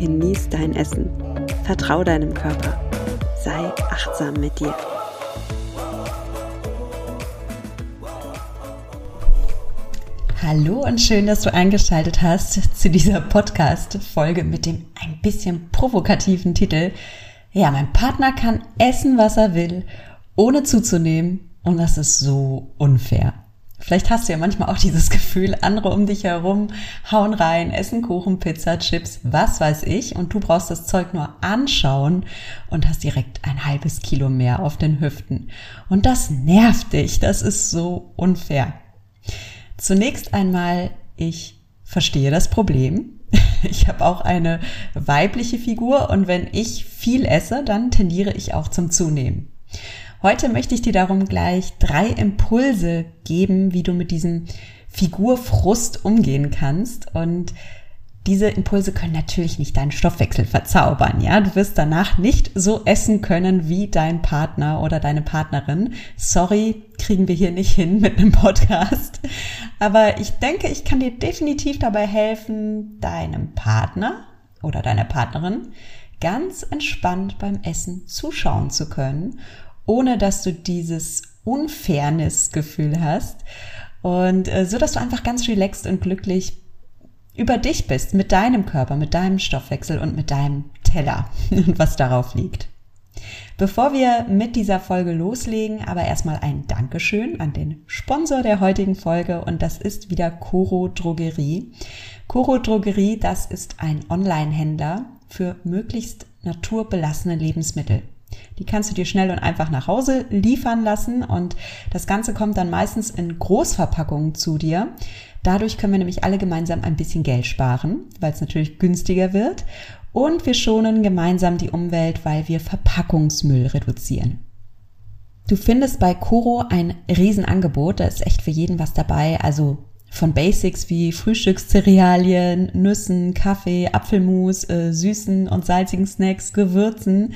genieß dein Essen, vertrau deinem Körper, sei achtsam mit dir. Hallo und schön, dass du eingeschaltet hast zu dieser Podcast-Folge mit dem ein bisschen provokativen Titel. Ja, mein Partner kann essen, was er will, ohne zuzunehmen und das ist so unfair. Vielleicht hast du ja manchmal auch dieses Gefühl, andere um dich herum hauen rein, essen Kuchen, Pizza, Chips, was weiß ich, und du brauchst das Zeug nur anschauen und hast direkt ein halbes Kilo mehr auf den Hüften. Und das nervt dich, das ist so unfair. Zunächst einmal, ich verstehe das Problem. Ich habe auch eine weibliche Figur und wenn ich viel esse, dann tendiere ich auch zum Zunehmen. Heute möchte ich dir darum gleich drei Impulse geben, wie du mit diesem Figurfrust umgehen kannst und diese Impulse können natürlich nicht deinen Stoffwechsel verzaubern, ja. Du wirst danach nicht so essen können wie dein Partner oder deine Partnerin. Sorry, kriegen wir hier nicht hin mit einem Podcast. Aber ich denke, ich kann dir definitiv dabei helfen, deinem Partner oder deiner Partnerin ganz entspannt beim Essen zuschauen zu können ohne dass du dieses Unfairness-Gefühl hast. Und äh, so, dass du einfach ganz relaxed und glücklich über dich bist, mit deinem Körper, mit deinem Stoffwechsel und mit deinem Teller und was darauf liegt. Bevor wir mit dieser Folge loslegen, aber erstmal ein Dankeschön an den Sponsor der heutigen Folge und das ist wieder Coro Drogerie. Coro Drogerie, das ist ein Online-Händler für möglichst naturbelassene Lebensmittel. Die kannst du dir schnell und einfach nach Hause liefern lassen und das Ganze kommt dann meistens in Großverpackungen zu dir. Dadurch können wir nämlich alle gemeinsam ein bisschen Geld sparen, weil es natürlich günstiger wird und wir schonen gemeinsam die Umwelt, weil wir Verpackungsmüll reduzieren. Du findest bei Coro ein Riesenangebot, da ist echt für jeden was dabei, also von Basics wie Frühstückscerealien, Nüssen, Kaffee, Apfelmus, äh, süßen und salzigen Snacks, Gewürzen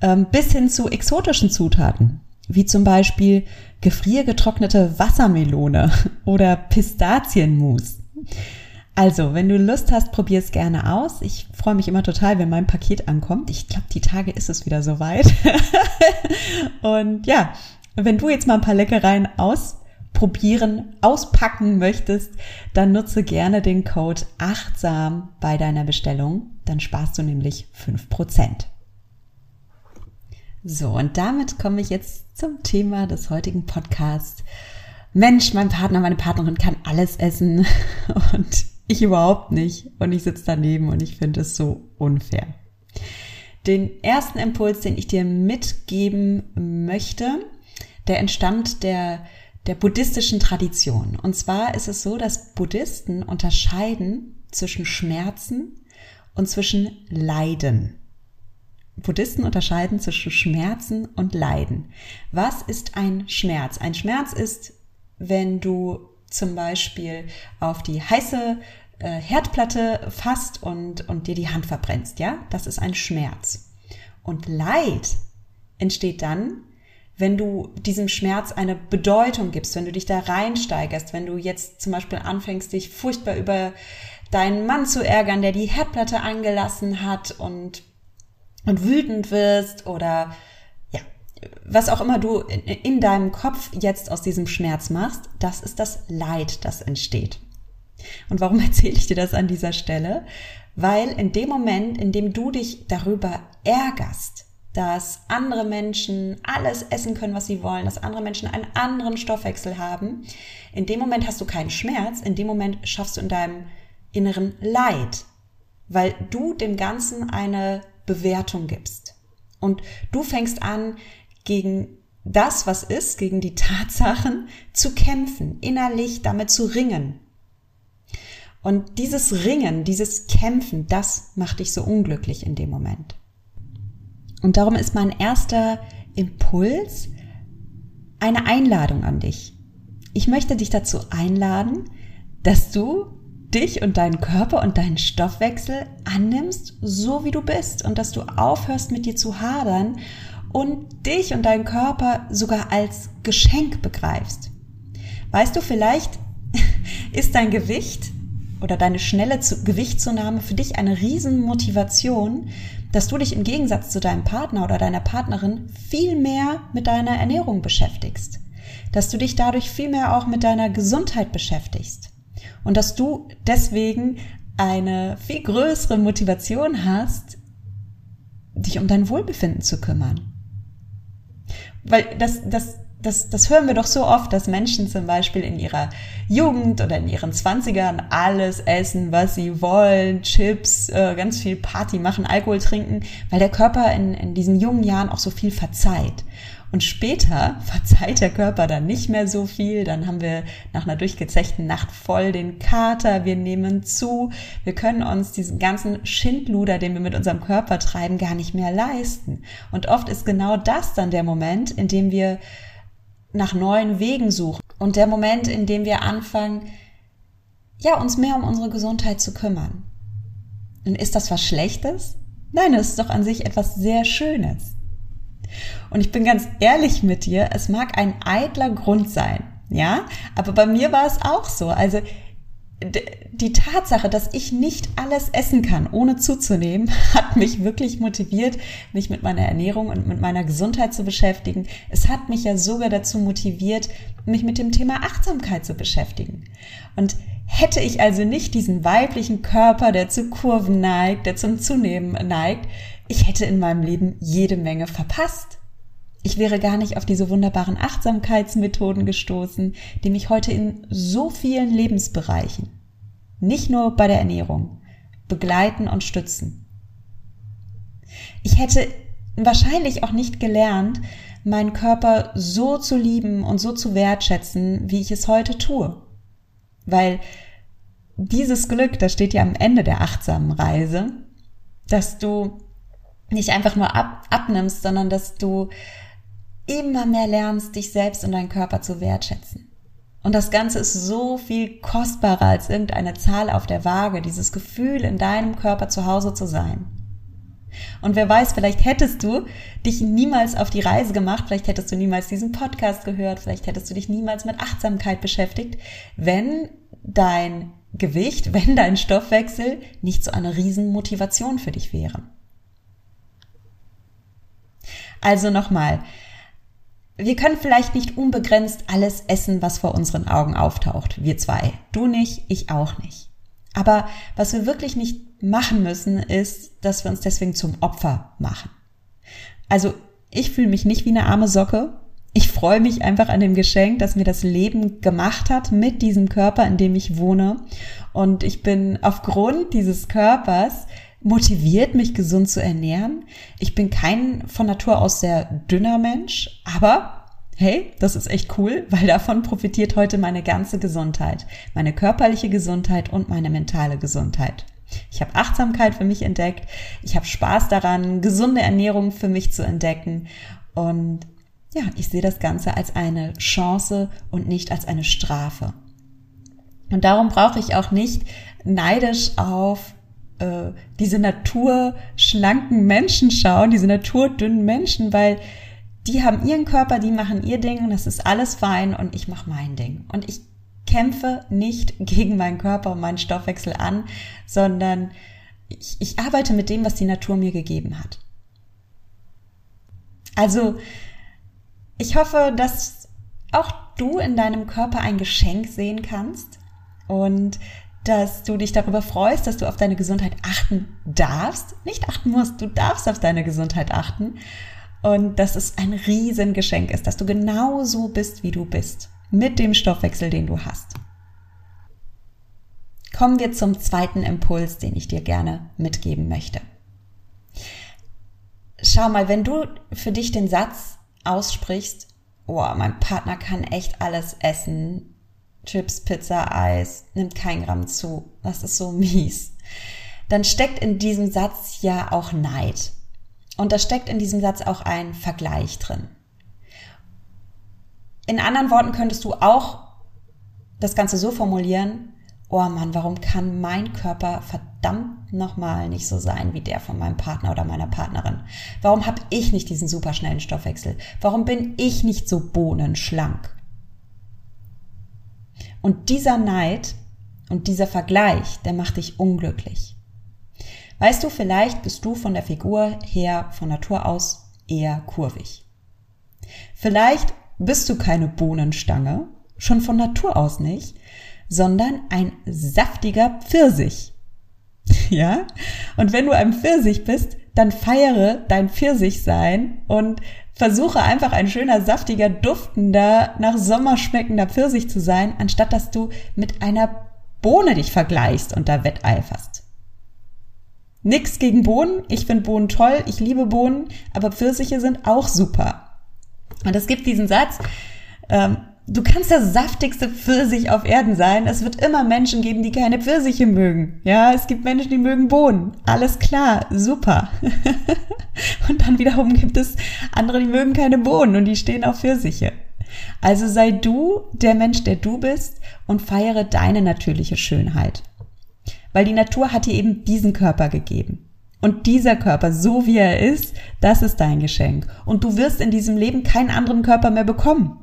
ähm, bis hin zu exotischen Zutaten, wie zum Beispiel gefriergetrocknete Wassermelone oder Pistazienmus. Also, wenn du Lust hast, probier es gerne aus. Ich freue mich immer total, wenn mein Paket ankommt. Ich glaube, die Tage ist es wieder soweit. Und ja, wenn du jetzt mal ein paar Leckereien ausprobieren, auspacken möchtest, dann nutze gerne den Code achtsam bei deiner Bestellung. Dann sparst du nämlich fünf Prozent. So, und damit komme ich jetzt zum Thema des heutigen Podcasts. Mensch, mein Partner, meine Partnerin kann alles essen und ich überhaupt nicht. Und ich sitze daneben und ich finde es so unfair. Den ersten Impuls, den ich dir mitgeben möchte, der entstammt der, der buddhistischen Tradition. Und zwar ist es so, dass Buddhisten unterscheiden zwischen Schmerzen und zwischen Leiden. Buddhisten unterscheiden zwischen Schmerzen und Leiden. Was ist ein Schmerz? Ein Schmerz ist, wenn du zum Beispiel auf die heiße äh, Herdplatte fasst und, und dir die Hand verbrennst, ja? Das ist ein Schmerz. Und Leid entsteht dann, wenn du diesem Schmerz eine Bedeutung gibst, wenn du dich da reinsteigerst, wenn du jetzt zum Beispiel anfängst, dich furchtbar über deinen Mann zu ärgern, der die Herdplatte angelassen hat und und wütend wirst oder ja, was auch immer du in, in deinem Kopf jetzt aus diesem Schmerz machst, das ist das Leid, das entsteht. Und warum erzähle ich dir das an dieser Stelle? Weil in dem Moment, in dem du dich darüber ärgerst, dass andere Menschen alles essen können, was sie wollen, dass andere Menschen einen anderen Stoffwechsel haben, in dem Moment hast du keinen Schmerz, in dem Moment schaffst du in deinem inneren Leid, weil du dem Ganzen eine Bewertung gibst. Und du fängst an, gegen das, was ist, gegen die Tatsachen zu kämpfen, innerlich damit zu ringen. Und dieses Ringen, dieses Kämpfen, das macht dich so unglücklich in dem Moment. Und darum ist mein erster Impuls eine Einladung an dich. Ich möchte dich dazu einladen, dass du dich und deinen Körper und deinen Stoffwechsel annimmst, so wie du bist und dass du aufhörst mit dir zu hadern und dich und deinen Körper sogar als Geschenk begreifst. Weißt du, vielleicht ist dein Gewicht oder deine schnelle Gewichtszunahme für dich eine Riesenmotivation, dass du dich im Gegensatz zu deinem Partner oder deiner Partnerin viel mehr mit deiner Ernährung beschäftigst. Dass du dich dadurch viel mehr auch mit deiner Gesundheit beschäftigst. Und dass du deswegen eine viel größere Motivation hast, dich um dein Wohlbefinden zu kümmern. Weil das, das das, das hören wir doch so oft, dass Menschen zum Beispiel in ihrer Jugend oder in ihren Zwanzigern alles essen, was sie wollen, Chips, äh, ganz viel Party machen, Alkohol trinken, weil der Körper in, in diesen jungen Jahren auch so viel verzeiht. Und später verzeiht der Körper dann nicht mehr so viel. Dann haben wir nach einer durchgezechten Nacht voll den Kater. Wir nehmen zu. Wir können uns diesen ganzen Schindluder, den wir mit unserem Körper treiben, gar nicht mehr leisten. Und oft ist genau das dann der Moment, in dem wir nach neuen Wegen suchen. Und der Moment, in dem wir anfangen, ja, uns mehr um unsere Gesundheit zu kümmern. Und ist das was Schlechtes? Nein, es ist doch an sich etwas sehr Schönes. Und ich bin ganz ehrlich mit dir, es mag ein eitler Grund sein, ja, aber bei mir war es auch so. Also die Tatsache, dass ich nicht alles essen kann, ohne zuzunehmen, hat mich wirklich motiviert, mich mit meiner Ernährung und mit meiner Gesundheit zu beschäftigen. Es hat mich ja sogar dazu motiviert, mich mit dem Thema Achtsamkeit zu beschäftigen. Und hätte ich also nicht diesen weiblichen Körper, der zu Kurven neigt, der zum Zunehmen neigt, ich hätte in meinem Leben jede Menge verpasst. Ich wäre gar nicht auf diese wunderbaren Achtsamkeitsmethoden gestoßen, die mich heute in so vielen Lebensbereichen, nicht nur bei der Ernährung, begleiten und stützen. Ich hätte wahrscheinlich auch nicht gelernt, meinen Körper so zu lieben und so zu wertschätzen, wie ich es heute tue. Weil dieses Glück, das steht ja am Ende der achtsamen Reise, dass du nicht einfach nur ab, abnimmst, sondern dass du immer mehr lernst, dich selbst und deinen Körper zu wertschätzen. Und das Ganze ist so viel kostbarer als irgendeine Zahl auf der Waage, dieses Gefühl, in deinem Körper zu Hause zu sein. Und wer weiß, vielleicht hättest du dich niemals auf die Reise gemacht, vielleicht hättest du niemals diesen Podcast gehört, vielleicht hättest du dich niemals mit Achtsamkeit beschäftigt, wenn dein Gewicht, wenn dein Stoffwechsel nicht so eine Riesenmotivation für dich wäre. Also nochmal, wir können vielleicht nicht unbegrenzt alles essen, was vor unseren Augen auftaucht. Wir zwei. Du nicht, ich auch nicht. Aber was wir wirklich nicht machen müssen, ist, dass wir uns deswegen zum Opfer machen. Also ich fühle mich nicht wie eine arme Socke. Ich freue mich einfach an dem Geschenk, das mir das Leben gemacht hat mit diesem Körper, in dem ich wohne. Und ich bin aufgrund dieses Körpers motiviert, mich gesund zu ernähren. Ich bin kein von Natur aus sehr dünner Mensch, aber hey, das ist echt cool, weil davon profitiert heute meine ganze Gesundheit, meine körperliche Gesundheit und meine mentale Gesundheit. Ich habe Achtsamkeit für mich entdeckt, ich habe Spaß daran, gesunde Ernährung für mich zu entdecken und ja, ich sehe das Ganze als eine Chance und nicht als eine Strafe. Und darum brauche ich auch nicht neidisch auf äh, diese naturschlanken Menschen schauen, diese naturdünnen Menschen, weil die haben ihren Körper, die machen ihr Ding und das ist alles fein und ich mache mein Ding. Und ich kämpfe nicht gegen meinen Körper und meinen Stoffwechsel an, sondern ich, ich arbeite mit dem, was die Natur mir gegeben hat. Also, ich hoffe, dass auch du in deinem Körper ein Geschenk sehen kannst und dass du dich darüber freust, dass du auf deine Gesundheit achten darfst. Nicht achten musst, du darfst auf deine Gesundheit achten. Und dass es ein Riesengeschenk ist, dass du genau so bist, wie du bist. Mit dem Stoffwechsel, den du hast. Kommen wir zum zweiten Impuls, den ich dir gerne mitgeben möchte. Schau mal, wenn du für dich den Satz aussprichst, oh, mein Partner kann echt alles essen, Chips, Pizza, Eis, nimmt kein Gramm zu. Das ist so mies. Dann steckt in diesem Satz ja auch Neid. Und da steckt in diesem Satz auch ein Vergleich drin. In anderen Worten könntest du auch das Ganze so formulieren, oh Mann, warum kann mein Körper verdammt nochmal nicht so sein wie der von meinem Partner oder meiner Partnerin? Warum habe ich nicht diesen superschnellen Stoffwechsel? Warum bin ich nicht so bohnenschlank? Und dieser Neid und dieser Vergleich, der macht dich unglücklich. Weißt du, vielleicht bist du von der Figur her von Natur aus eher kurvig. Vielleicht bist du keine Bohnenstange, schon von Natur aus nicht, sondern ein saftiger Pfirsich. Ja? Und wenn du ein Pfirsich bist, dann feiere dein Pfirsichsein und versuche einfach ein schöner, saftiger, duftender, nach Sommer schmeckender Pfirsich zu sein, anstatt dass du mit einer Bohne dich vergleichst und da wetteiferst. Nix gegen Bohnen. Ich finde Bohnen toll. Ich liebe Bohnen. Aber Pfirsiche sind auch super. Und es gibt diesen Satz, ähm, Du kannst der saftigste Pfirsich auf Erden sein. Es wird immer Menschen geben, die keine Pfirsiche mögen. Ja, es gibt Menschen, die mögen Bohnen. Alles klar, super. und dann wiederum gibt es andere, die mögen keine Bohnen und die stehen auf Pfirsiche. Also sei du der Mensch, der du bist und feiere deine natürliche Schönheit. Weil die Natur hat dir eben diesen Körper gegeben. Und dieser Körper, so wie er ist, das ist dein Geschenk. Und du wirst in diesem Leben keinen anderen Körper mehr bekommen.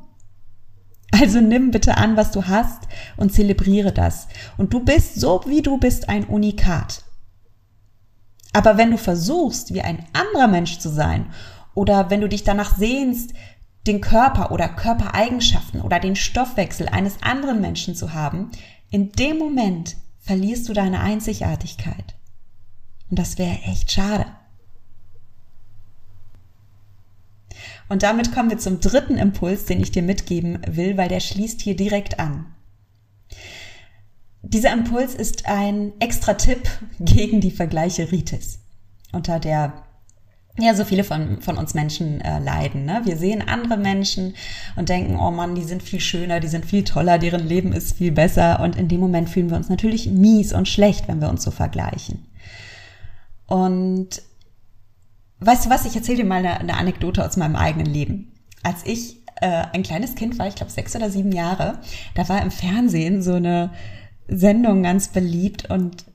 Also nimm bitte an, was du hast und zelebriere das. Und du bist so, wie du bist, ein Unikat. Aber wenn du versuchst, wie ein anderer Mensch zu sein, oder wenn du dich danach sehnst, den Körper oder Körpereigenschaften oder den Stoffwechsel eines anderen Menschen zu haben, in dem Moment verlierst du deine Einzigartigkeit. Und das wäre echt schade. Und damit kommen wir zum dritten Impuls, den ich dir mitgeben will, weil der schließt hier direkt an. Dieser Impuls ist ein extra Tipp gegen die Vergleicheritis, unter der ja so viele von, von uns Menschen äh, leiden. Ne? Wir sehen andere Menschen und denken, oh Mann, die sind viel schöner, die sind viel toller, deren Leben ist viel besser. Und in dem Moment fühlen wir uns natürlich mies und schlecht, wenn wir uns so vergleichen. Und Weißt du was, ich erzähle dir mal eine, eine, Anekdote aus meinem eigenen Leben. Als ich äh, ein kleines Kind war, ich glaube sechs oder sieben Jahre, da war im Fernsehen so eine Sendung ganz beliebt und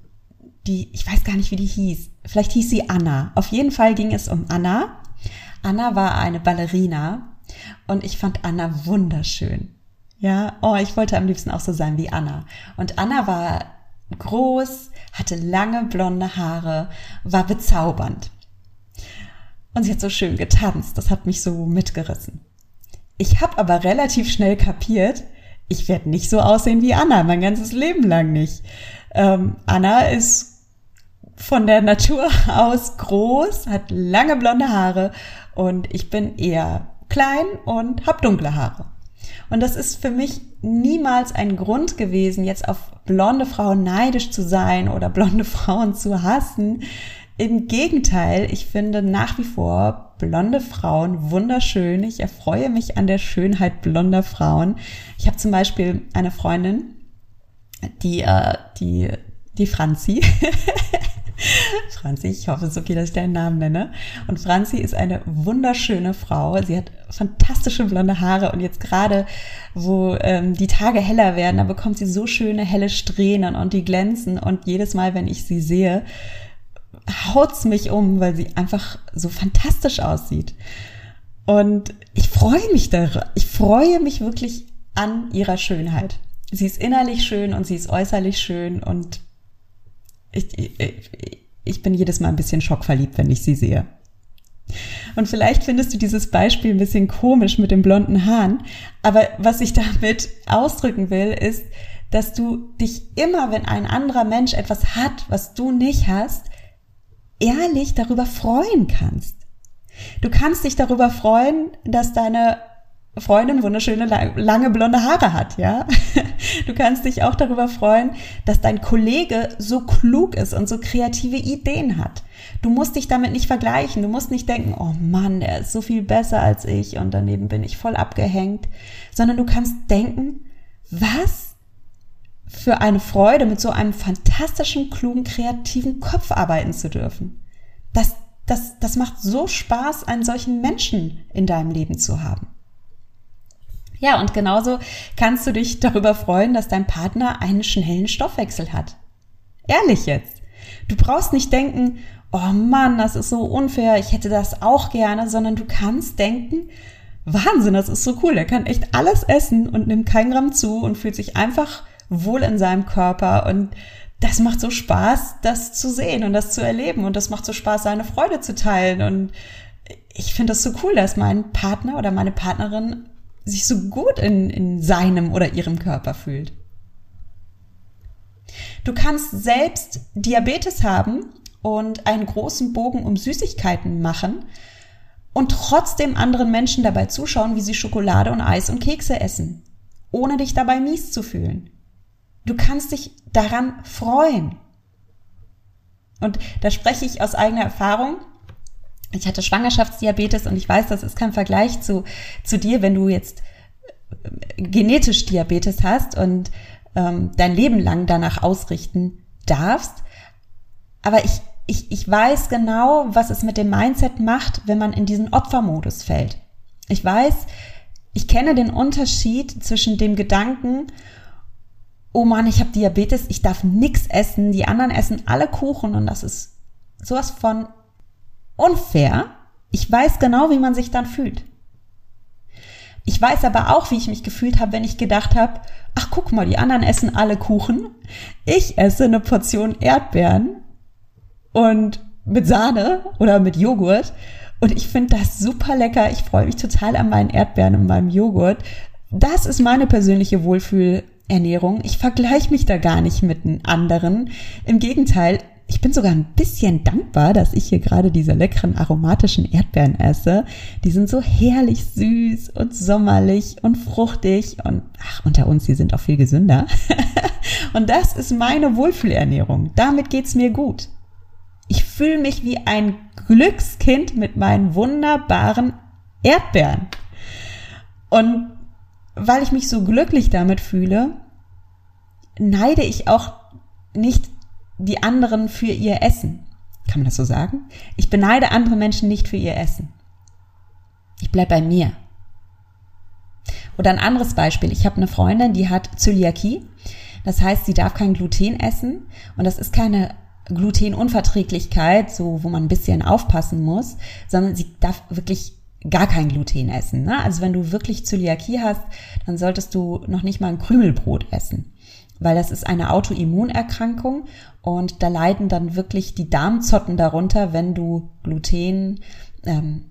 die, ich weiß gar nicht, wie die hieß. Vielleicht hieß sie Anna. Auf jeden Fall ging es um Anna. Anna war eine Ballerina und ich fand Anna wunderschön. Ja, oh, ich wollte am liebsten auch so sein wie Anna. Und Anna war groß, hatte lange blonde Haare, war bezaubernd. Und sie hat so schön getanzt. Das hat mich so mitgerissen. Ich habe aber relativ schnell kapiert, ich werde nicht so aussehen wie Anna, mein ganzes Leben lang nicht. Ähm, Anna ist von der Natur aus groß, hat lange blonde Haare und ich bin eher klein und habe dunkle Haare. Und das ist für mich niemals ein Grund gewesen, jetzt auf blonde Frauen neidisch zu sein oder blonde Frauen zu hassen. Im Gegenteil, ich finde nach wie vor blonde Frauen wunderschön. Ich erfreue mich an der Schönheit blonder Frauen. Ich habe zum Beispiel eine Freundin, die, äh, die, die Franzi. Franzi, ich hoffe, es ist okay, dass ich deinen Namen nenne. Und Franzi ist eine wunderschöne Frau. Sie hat fantastische blonde Haare und jetzt gerade, wo ähm, die Tage heller werden, da bekommt sie so schöne helle Strähnen und die glänzen. Und jedes Mal, wenn ich sie sehe, haut's mich um, weil sie einfach so fantastisch aussieht. Und ich freue mich darüber. Ich freue mich wirklich an ihrer Schönheit. Sie ist innerlich schön und sie ist äußerlich schön und ich, ich, ich bin jedes Mal ein bisschen schockverliebt, wenn ich sie sehe. Und vielleicht findest du dieses Beispiel ein bisschen komisch mit den blonden Haaren, aber was ich damit ausdrücken will, ist, dass du dich immer, wenn ein anderer Mensch etwas hat, was du nicht hast, ehrlich darüber freuen kannst. Du kannst dich darüber freuen, dass deine Freundin wunderschöne lange blonde Haare hat, ja. Du kannst dich auch darüber freuen, dass dein Kollege so klug ist und so kreative Ideen hat. Du musst dich damit nicht vergleichen. Du musst nicht denken, oh Mann, der ist so viel besser als ich und daneben bin ich voll abgehängt, sondern du kannst denken, was? Für eine Freude, mit so einem fantastischen, klugen, kreativen Kopf arbeiten zu dürfen. Das, das, das macht so Spaß, einen solchen Menschen in deinem Leben zu haben. Ja, und genauso kannst du dich darüber freuen, dass dein Partner einen schnellen Stoffwechsel hat. Ehrlich jetzt. Du brauchst nicht denken, oh Mann, das ist so unfair, ich hätte das auch gerne, sondern du kannst denken, Wahnsinn, das ist so cool, er kann echt alles essen und nimmt kein Gramm zu und fühlt sich einfach wohl in seinem Körper und das macht so Spaß, das zu sehen und das zu erleben und das macht so Spaß, seine Freude zu teilen und ich finde das so cool, dass mein Partner oder meine Partnerin sich so gut in, in seinem oder ihrem Körper fühlt. Du kannst selbst Diabetes haben und einen großen Bogen um Süßigkeiten machen und trotzdem anderen Menschen dabei zuschauen, wie sie Schokolade und Eis und Kekse essen, ohne dich dabei mies zu fühlen. Du kannst dich daran freuen. Und da spreche ich aus eigener Erfahrung. Ich hatte Schwangerschaftsdiabetes und ich weiß, das ist kein Vergleich zu, zu dir, wenn du jetzt äh, genetisch Diabetes hast und ähm, dein Leben lang danach ausrichten darfst. Aber ich, ich, ich weiß genau, was es mit dem Mindset macht, wenn man in diesen Opfermodus fällt. Ich weiß, ich kenne den Unterschied zwischen dem Gedanken, oh Mann, ich habe Diabetes, ich darf nichts essen, die anderen essen alle Kuchen und das ist sowas von unfair. Ich weiß genau, wie man sich dann fühlt. Ich weiß aber auch, wie ich mich gefühlt habe, wenn ich gedacht habe, ach guck mal, die anderen essen alle Kuchen, ich esse eine Portion Erdbeeren und mit Sahne oder mit Joghurt und ich finde das super lecker. Ich freue mich total an meinen Erdbeeren und meinem Joghurt. Das ist meine persönliche Wohlfühl Ernährung. Ich vergleiche mich da gar nicht mit einem anderen. Im Gegenteil, ich bin sogar ein bisschen dankbar, dass ich hier gerade diese leckeren aromatischen Erdbeeren esse. Die sind so herrlich süß und sommerlich und fruchtig und ach, unter uns, die sind auch viel gesünder. und das ist meine Wohlfühlernährung. Damit geht's mir gut. Ich fühle mich wie ein Glückskind mit meinen wunderbaren Erdbeeren. Und weil ich mich so glücklich damit fühle, neide ich auch nicht die anderen für ihr Essen. Kann man das so sagen? Ich beneide andere Menschen nicht für ihr Essen. Ich bleib bei mir. Oder ein anderes Beispiel. Ich habe eine Freundin, die hat Zöliakie. Das heißt, sie darf kein Gluten essen. Und das ist keine Glutenunverträglichkeit, so wo man ein bisschen aufpassen muss, sondern sie darf wirklich gar kein Gluten essen. Ne? Also wenn du wirklich Zöliakie hast, dann solltest du noch nicht mal ein Krümelbrot essen, weil das ist eine Autoimmunerkrankung und da leiden dann wirklich die Darmzotten darunter, wenn du Gluten ähm,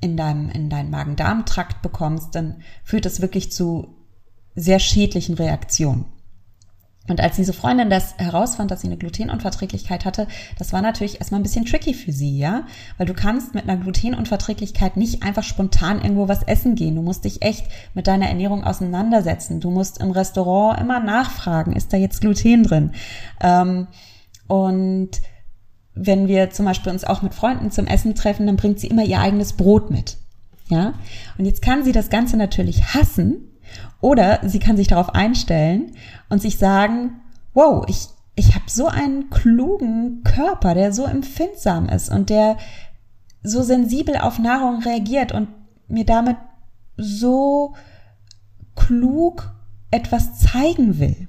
in deinem, in deinem Magen-Darm-Trakt bekommst, dann führt das wirklich zu sehr schädlichen Reaktionen. Und als diese Freundin das herausfand, dass sie eine Glutenunverträglichkeit hatte, das war natürlich erstmal ein bisschen tricky für sie, ja? Weil du kannst mit einer Glutenunverträglichkeit nicht einfach spontan irgendwo was essen gehen. Du musst dich echt mit deiner Ernährung auseinandersetzen. Du musst im Restaurant immer nachfragen, ist da jetzt Gluten drin? Ähm, und wenn wir zum Beispiel uns auch mit Freunden zum Essen treffen, dann bringt sie immer ihr eigenes Brot mit. Ja? Und jetzt kann sie das Ganze natürlich hassen, oder sie kann sich darauf einstellen und sich sagen, wow, ich, ich habe so einen klugen Körper, der so empfindsam ist und der so sensibel auf Nahrung reagiert und mir damit so klug etwas zeigen will.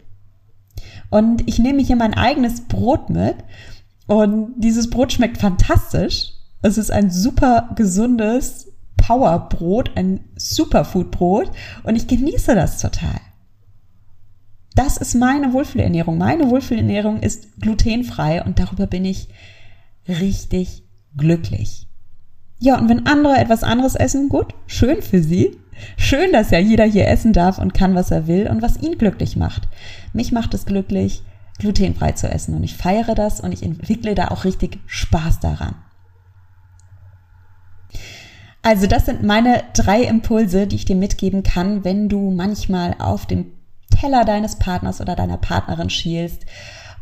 Und ich nehme hier mein eigenes Brot mit und dieses Brot schmeckt fantastisch. Es ist ein super gesundes, Powerbrot, ein Superfoodbrot und ich genieße das total. Das ist meine Wohlfühlernährung. Meine Wohlfühlernährung ist glutenfrei und darüber bin ich richtig glücklich. Ja, und wenn andere etwas anderes essen, gut, schön für sie. Schön, dass ja jeder hier essen darf und kann, was er will und was ihn glücklich macht. Mich macht es glücklich, glutenfrei zu essen und ich feiere das und ich entwickle da auch richtig Spaß daran. Also das sind meine drei Impulse, die ich dir mitgeben kann, wenn du manchmal auf dem Teller deines Partners oder deiner Partnerin schielst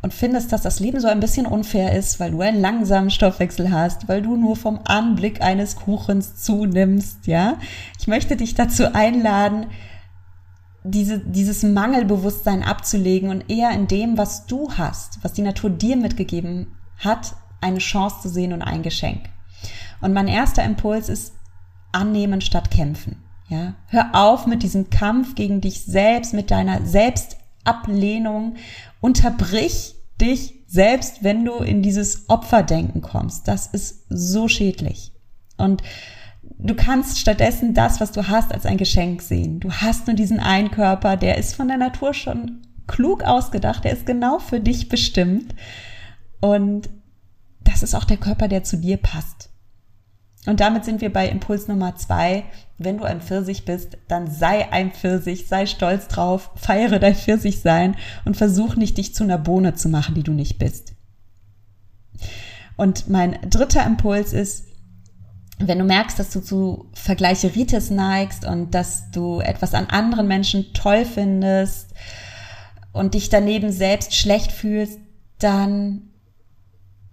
und findest, dass das Leben so ein bisschen unfair ist, weil du einen langsamen Stoffwechsel hast, weil du nur vom Anblick eines Kuchens zunimmst, ja. Ich möchte dich dazu einladen, diese, dieses Mangelbewusstsein abzulegen und eher in dem, was du hast, was die Natur dir mitgegeben hat, eine Chance zu sehen und ein Geschenk. Und mein erster Impuls ist annehmen statt kämpfen. Ja, hör auf mit diesem Kampf gegen dich selbst, mit deiner Selbstablehnung. Unterbrich dich selbst, wenn du in dieses Opferdenken kommst. Das ist so schädlich. Und du kannst stattdessen das, was du hast, als ein Geschenk sehen. Du hast nur diesen einen Körper, der ist von der Natur schon klug ausgedacht, der ist genau für dich bestimmt. Und das ist auch der Körper, der zu dir passt. Und damit sind wir bei Impuls Nummer zwei. Wenn du ein Pfirsich bist, dann sei ein Pfirsich, sei stolz drauf, feiere dein Pfirsich-Sein und versuch nicht, dich zu einer Bohne zu machen, die du nicht bist. Und mein dritter Impuls ist, wenn du merkst, dass du zu Vergleicheritis neigst und dass du etwas an anderen Menschen toll findest und dich daneben selbst schlecht fühlst, dann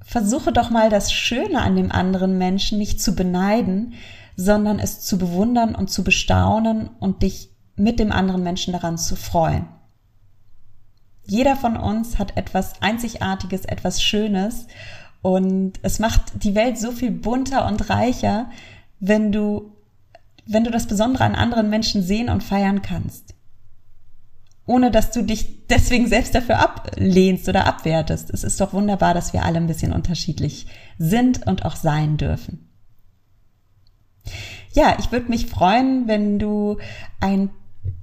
versuche doch mal das Schöne an dem anderen Menschen nicht zu beneiden, sondern es zu bewundern und zu bestaunen und dich mit dem anderen Menschen daran zu freuen. Jeder von uns hat etwas Einzigartiges, etwas Schönes und es macht die Welt so viel bunter und reicher, wenn du, wenn du das Besondere an anderen Menschen sehen und feiern kannst. Ohne dass du dich deswegen selbst dafür ablehnst oder abwertest. Es ist doch wunderbar, dass wir alle ein bisschen unterschiedlich sind und auch sein dürfen. Ja, ich würde mich freuen, wenn du ein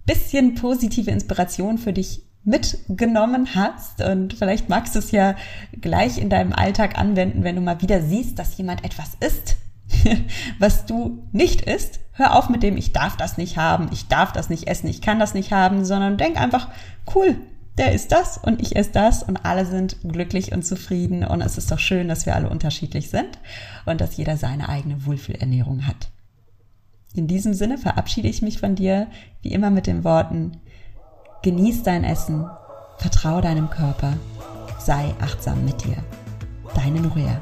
bisschen positive Inspiration für dich mitgenommen hast. Und vielleicht magst du es ja gleich in deinem Alltag anwenden, wenn du mal wieder siehst, dass jemand etwas isst, was du nicht isst. Hör auf mit dem, ich darf das nicht haben, ich darf das nicht essen, ich kann das nicht haben, sondern denk einfach, cool, der isst das und ich esse das und alle sind glücklich und zufrieden und es ist doch schön, dass wir alle unterschiedlich sind und dass jeder seine eigene Wohlfühlernährung hat. In diesem Sinne verabschiede ich mich von dir, wie immer mit den Worten, Genieß dein Essen, vertraue deinem Körper, sei achtsam mit dir. Deine Nuria.